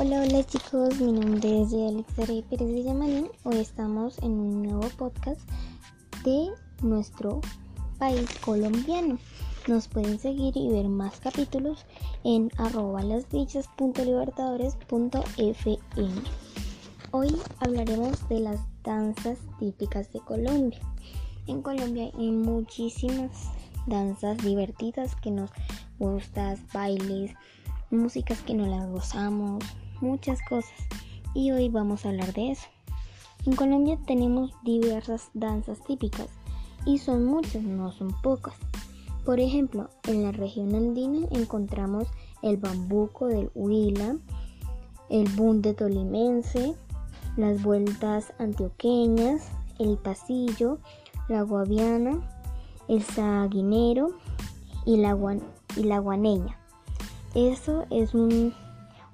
Hola, hola chicos, mi nombre es Alexandre Pérez de Yamalín. Hoy estamos en un nuevo podcast de nuestro país colombiano. Nos pueden seguir y ver más capítulos en arroba lasdichas.libertadores.fm. Hoy hablaremos de las danzas típicas de Colombia. En Colombia hay muchísimas danzas divertidas que nos gustan, bailes, músicas que no las gozamos, muchas cosas. Y hoy vamos a hablar de eso. En Colombia tenemos diversas danzas típicas y son muchas, no son pocas. Por ejemplo, en la región andina encontramos el bambuco del Huila, el bunde tolimense, las vueltas antioqueñas, el pasillo, la guaviana, el saguinero y la, y la guaneña. Eso es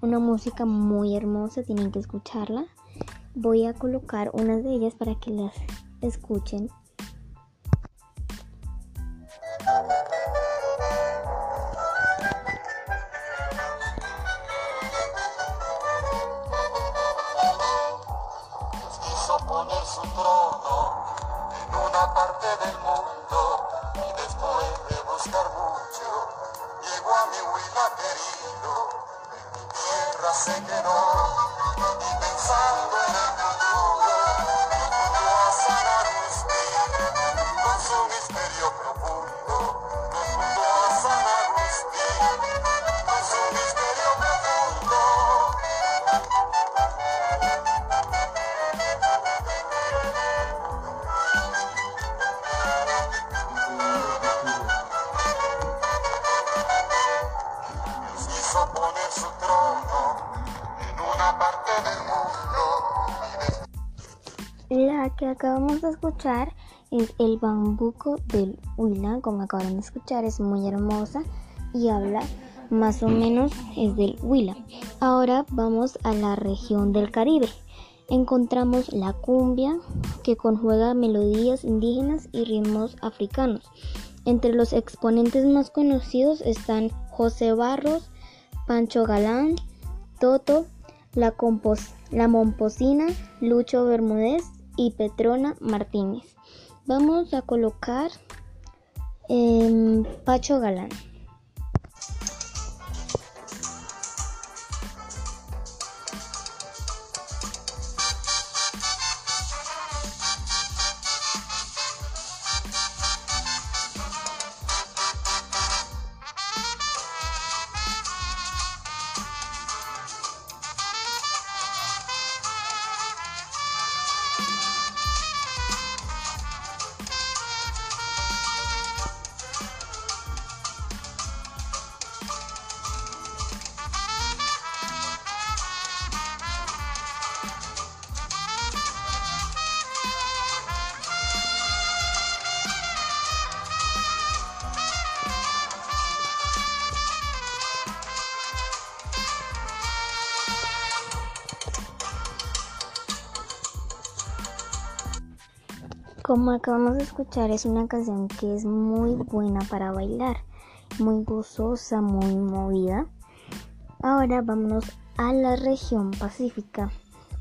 una música muy hermosa, tienen que escucharla. Voy a colocar unas de ellas para que las escuchen. Que acabamos de escuchar es el bambuco del Huila, como acabaron de escuchar, es muy hermosa y habla más o menos es del Huila. Ahora vamos a la región del Caribe. Encontramos la cumbia que conjuega melodías indígenas y ritmos africanos. Entre los exponentes más conocidos están José Barros, Pancho Galán, Toto, La, la Momposina, Lucho Bermúdez y Petrona Martínez. Vamos a colocar em, Pacho Galán. Como acabamos de escuchar, es una canción que es muy buena para bailar, muy gozosa, muy movida. Ahora vámonos a la región pacífica.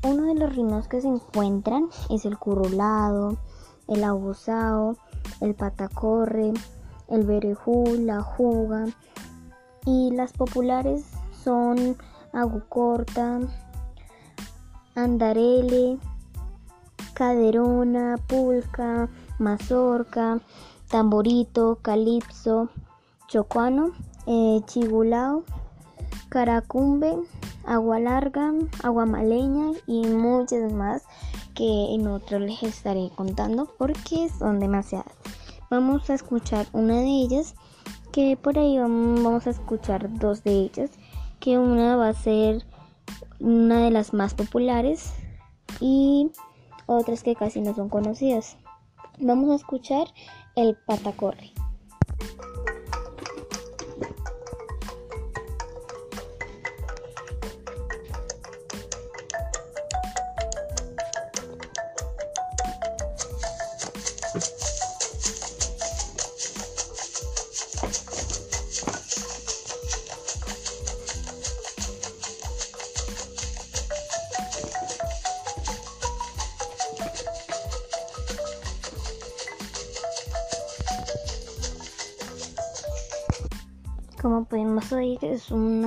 Uno de los ritmos que se encuentran es el curulado, el abusado, el patacorre, el berejú, la juga y las populares son agucorta, andarele, caderona, pulca, mazorca, tamborito, calipso, chocuano, eh, chigulao, caracumbe, agua larga, agua maleña y muchas más que en otro les estaré contando porque son demasiadas. Vamos a escuchar una de ellas que por ahí vamos a escuchar dos de ellas que una va a ser una de las más populares y otras que casi no son conocidas. Vamos a escuchar el patacorre.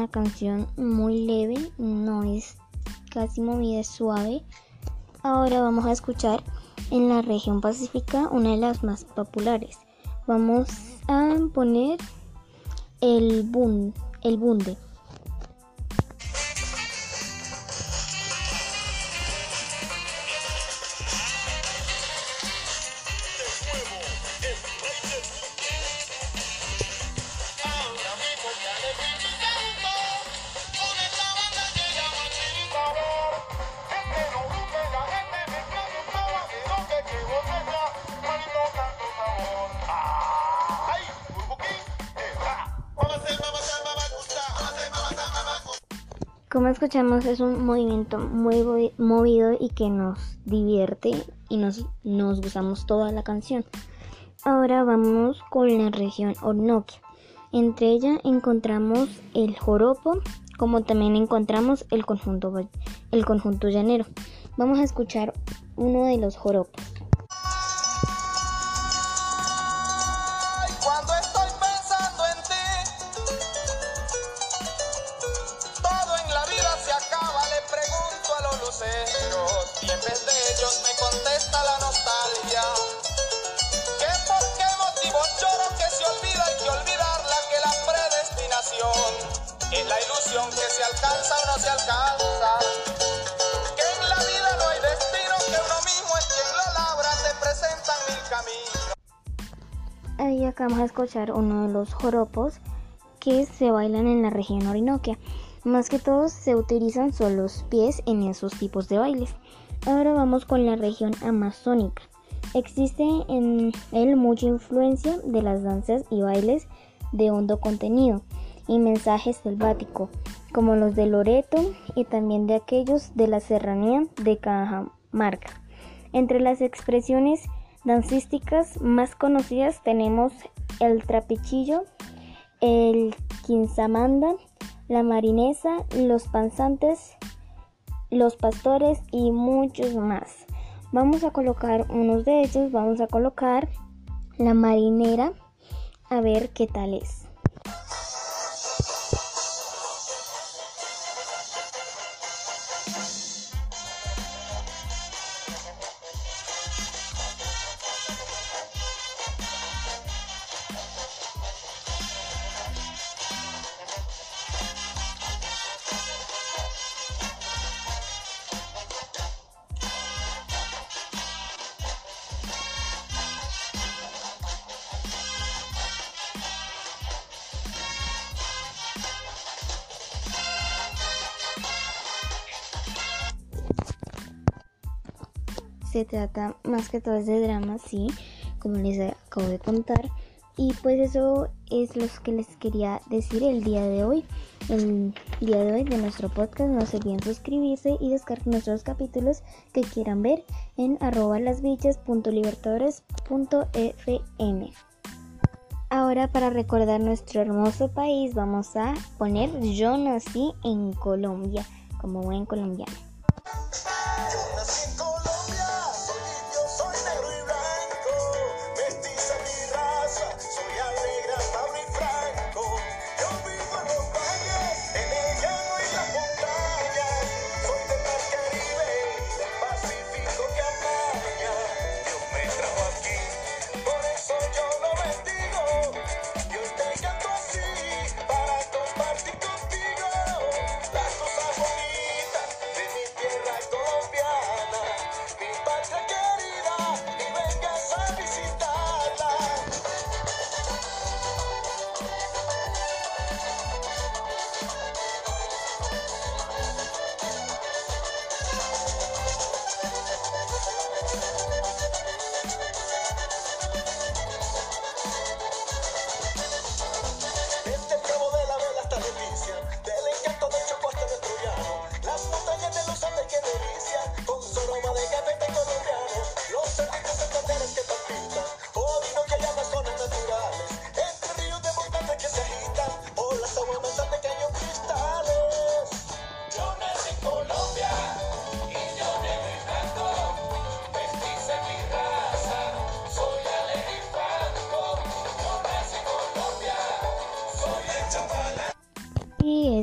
Canción muy leve, no es casi movida, suave. Ahora vamos a escuchar en la región pacífica una de las más populares. Vamos a poner el, bun, el bunde. Como escuchamos es un movimiento muy movido y que nos divierte y nos, nos gustamos toda la canción. Ahora vamos con la región Ornoquia. Entre ella encontramos el joropo, como también encontramos el conjunto, el conjunto llanero. Vamos a escuchar uno de los joropos. Alcanza o no se alcanza? Que en la vida no hay destino, que uno mismo es quien lo labra, se presentan mil caminos. Ahí acabamos de escuchar uno de los joropos que se bailan en la región Orinoquia. Más que todos se utilizan solo los pies en esos tipos de bailes. Ahora vamos con la región amazónica. Existe en él mucha influencia de las danzas y bailes de hondo contenido y mensaje selvático, como los de Loreto y también de aquellos de la serranía de Cajamarca. Entre las expresiones dancísticas más conocidas tenemos el trapichillo, el quinsamanda, la marinesa, los panzantes, los pastores y muchos más. Vamos a colocar unos de ellos, vamos a colocar la marinera a ver qué tal es. Se trata más que todo de drama, sí, como les acabo de contar. Y pues eso es lo que les quería decir el día de hoy. El día de hoy de nuestro podcast. No se olviden suscribirse y descargar nuestros capítulos que quieran ver en arroba lasbichas.libertadores.fm. Ahora para recordar nuestro hermoso país vamos a poner Yo nací en Colombia como buen colombiano.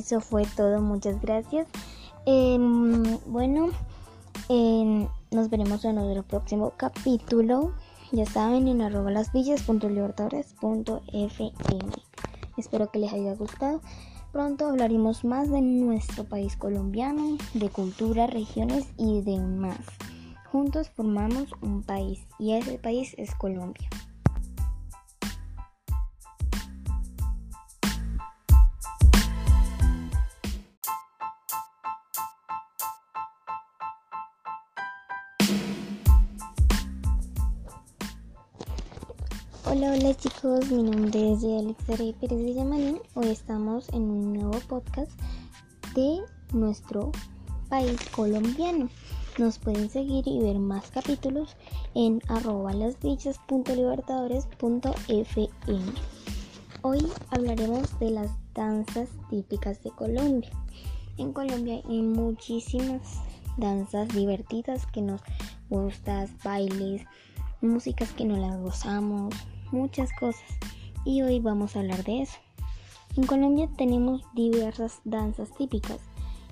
Eso fue todo. Muchas gracias. Em, bueno, em, nos veremos en el próximo capítulo. Ya saben, en arroba lasvillas.libertadores.fm. Espero que les haya gustado. Pronto hablaremos más de nuestro país colombiano, de cultura, regiones y demás. Juntos formamos un país y ese país es Colombia. Hola, hola chicos, mi nombre es Alexandra Pérez de Yamarín. Hoy estamos en un nuevo podcast de nuestro país colombiano. Nos pueden seguir y ver más capítulos en arroba lasdichas.libertadores.fm. Hoy hablaremos de las danzas típicas de Colombia. En Colombia hay muchísimas danzas divertidas que nos gustan, bailes, músicas que no las gozamos, muchas cosas y hoy vamos a hablar de eso. En Colombia tenemos diversas danzas típicas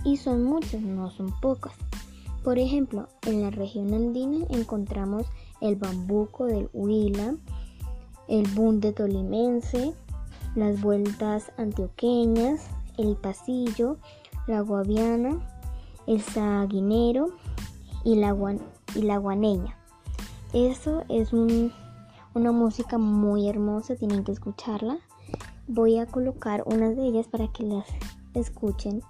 y son muchas, no son pocas. Por ejemplo, en la región andina encontramos el bambuco del Huila, el bunde tolimense, las vueltas antioqueñas, el pasillo, la guaviana, el saguinero y la, y la guaneña. Eso es un una música muy hermosa, tienen que escucharla. Voy a colocar unas de ellas para que las escuchen.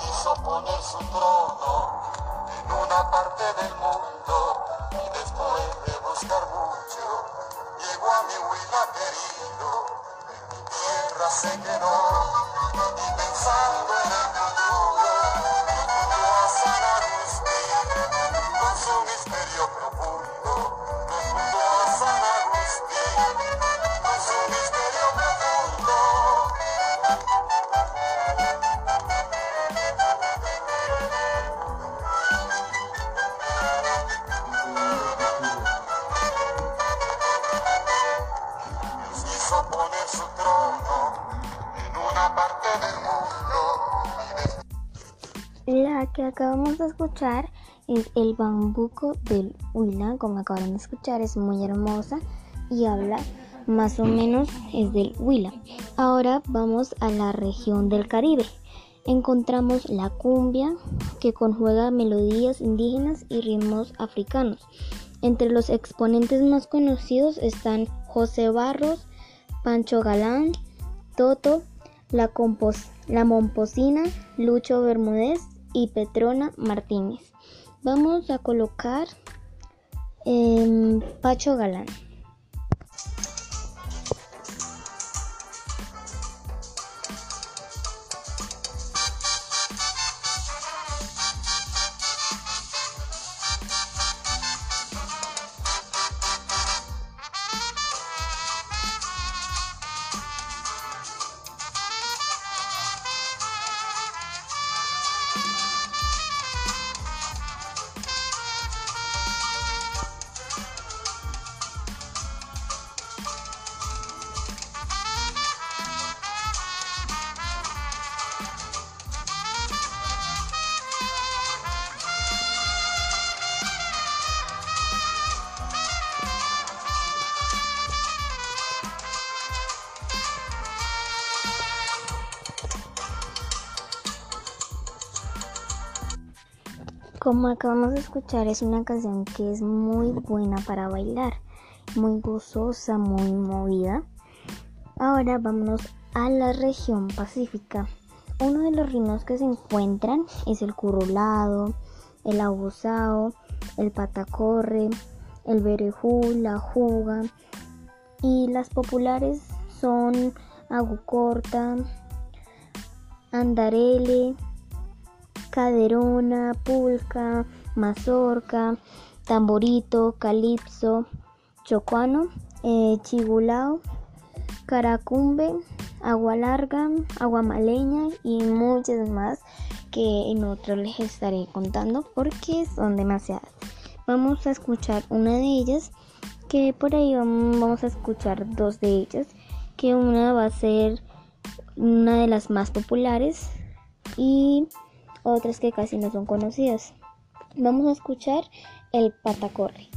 quiso poner su trono en una parte del mundo que acabamos de escuchar es el bambuco del Huila, como acabaron de escuchar, es muy hermosa y habla más o menos es del Huila. Ahora vamos a la región del Caribe. Encontramos la cumbia que conjuega melodías indígenas y ritmos africanos. Entre los exponentes más conocidos están José Barros, Pancho Galán, Toto, la, la Momposina, Lucho Bermúdez y Petrona Martínez. Vamos a colocar em, Pacho Galán. Como acabamos de escuchar, es una canción que es muy buena para bailar, muy gozosa, muy movida. Ahora vámonos a la región pacífica. Uno de los ritmos que se encuentran es el curulado, el abusado, el patacorre, el berejú, la juga y las populares son agucorta, andarele, caderona, pulca, mazorca, tamborito, calipso, chocuano, eh, chigulao, caracumbe, agua larga, agua maleña y muchas más que en otro les estaré contando porque son demasiadas. Vamos a escuchar una de ellas, que por ahí vamos a escuchar dos de ellas, que una va a ser una de las más populares y otras que casi no son conocidas. Vamos a escuchar el patacorre.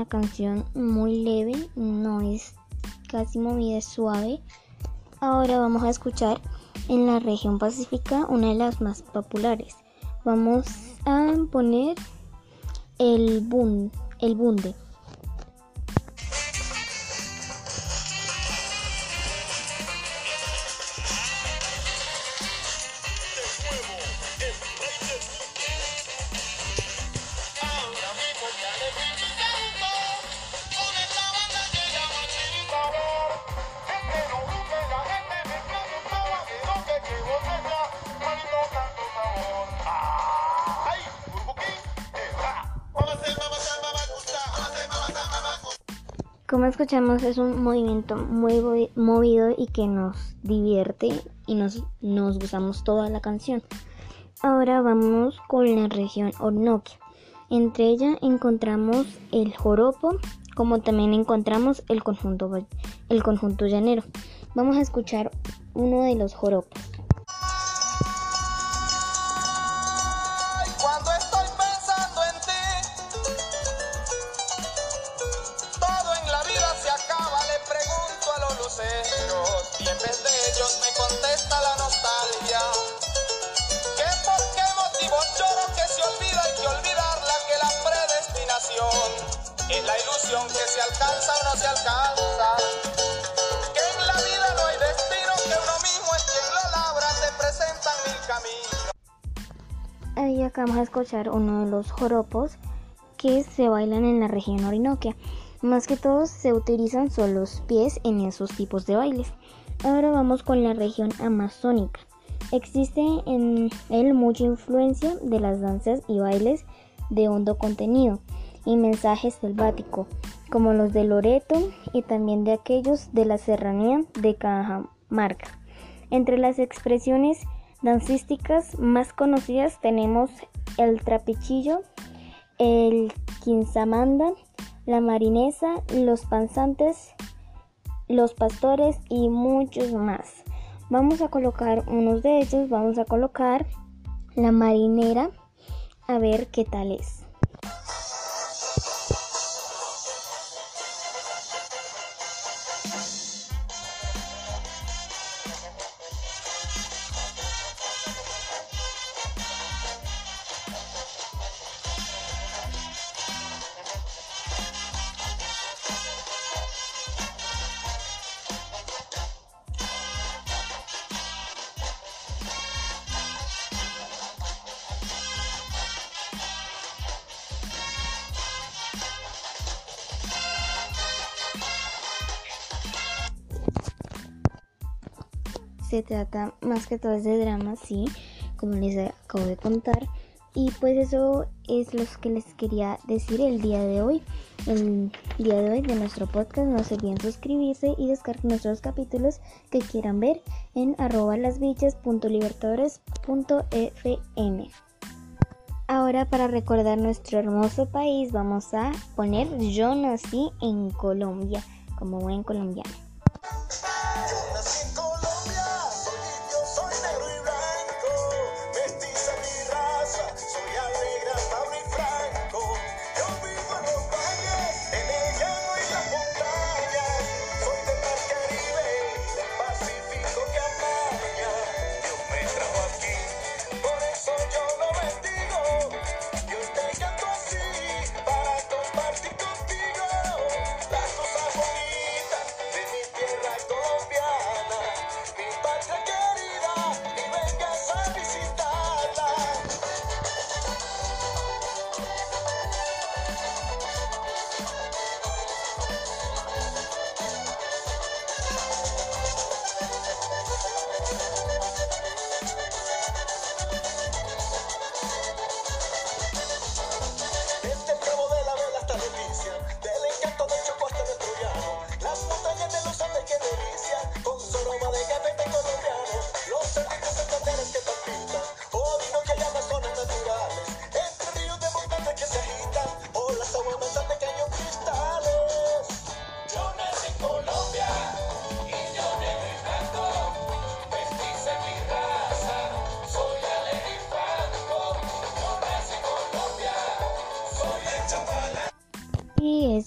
Una canción muy leve, no es casi movida, suave. Ahora vamos a escuchar en la región pacífica una de las más populares. Vamos a poner el bun, el bunde. Como escuchamos es un movimiento muy movido y que nos divierte y nos, nos gustamos toda la canción. Ahora vamos con la región Ornoquia. Entre ella encontramos el joropo, como también encontramos el conjunto, el conjunto llanero. Vamos a escuchar uno de los joropos. Ahí acabamos de escuchar uno de los joropos que se bailan en la región Orinoquia. Más que todos se utilizan solo los pies en esos tipos de bailes. Ahora vamos con la región amazónica. Existe en él mucha influencia de las danzas y bailes de hondo contenido y mensaje selvático, como los de Loreto y también de aquellos de la serranía de Cajamarca. Entre las expresiones dancísticas más conocidas tenemos el trapichillo, el quinzamanda, la marinesa, los panzantes, los pastores y muchos más. Vamos a colocar unos de ellos, vamos a colocar la marinera a ver qué tal es. Se trata más que todo de drama, sí, como les acabo de contar. Y pues eso es lo que les quería decir el día de hoy. El día de hoy de nuestro podcast. No se olviden suscribirse y descargar nuestros capítulos que quieran ver en arroba lasbichas.libertadores.fm. Ahora para recordar nuestro hermoso país vamos a poner Yo nací en Colombia como buen colombiano.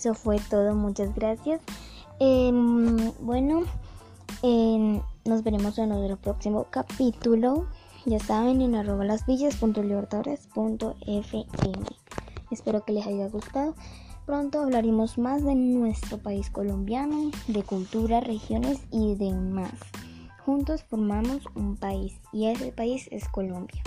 Eso fue todo. Muchas gracias. Em, bueno, em, nos veremos en otro próximo capítulo. Ya saben, en arroba lasvillas.libertadores.fm. Espero que les haya gustado. Pronto hablaremos más de nuestro país colombiano, de cultura, regiones y demás. Juntos formamos un país y ese país es Colombia.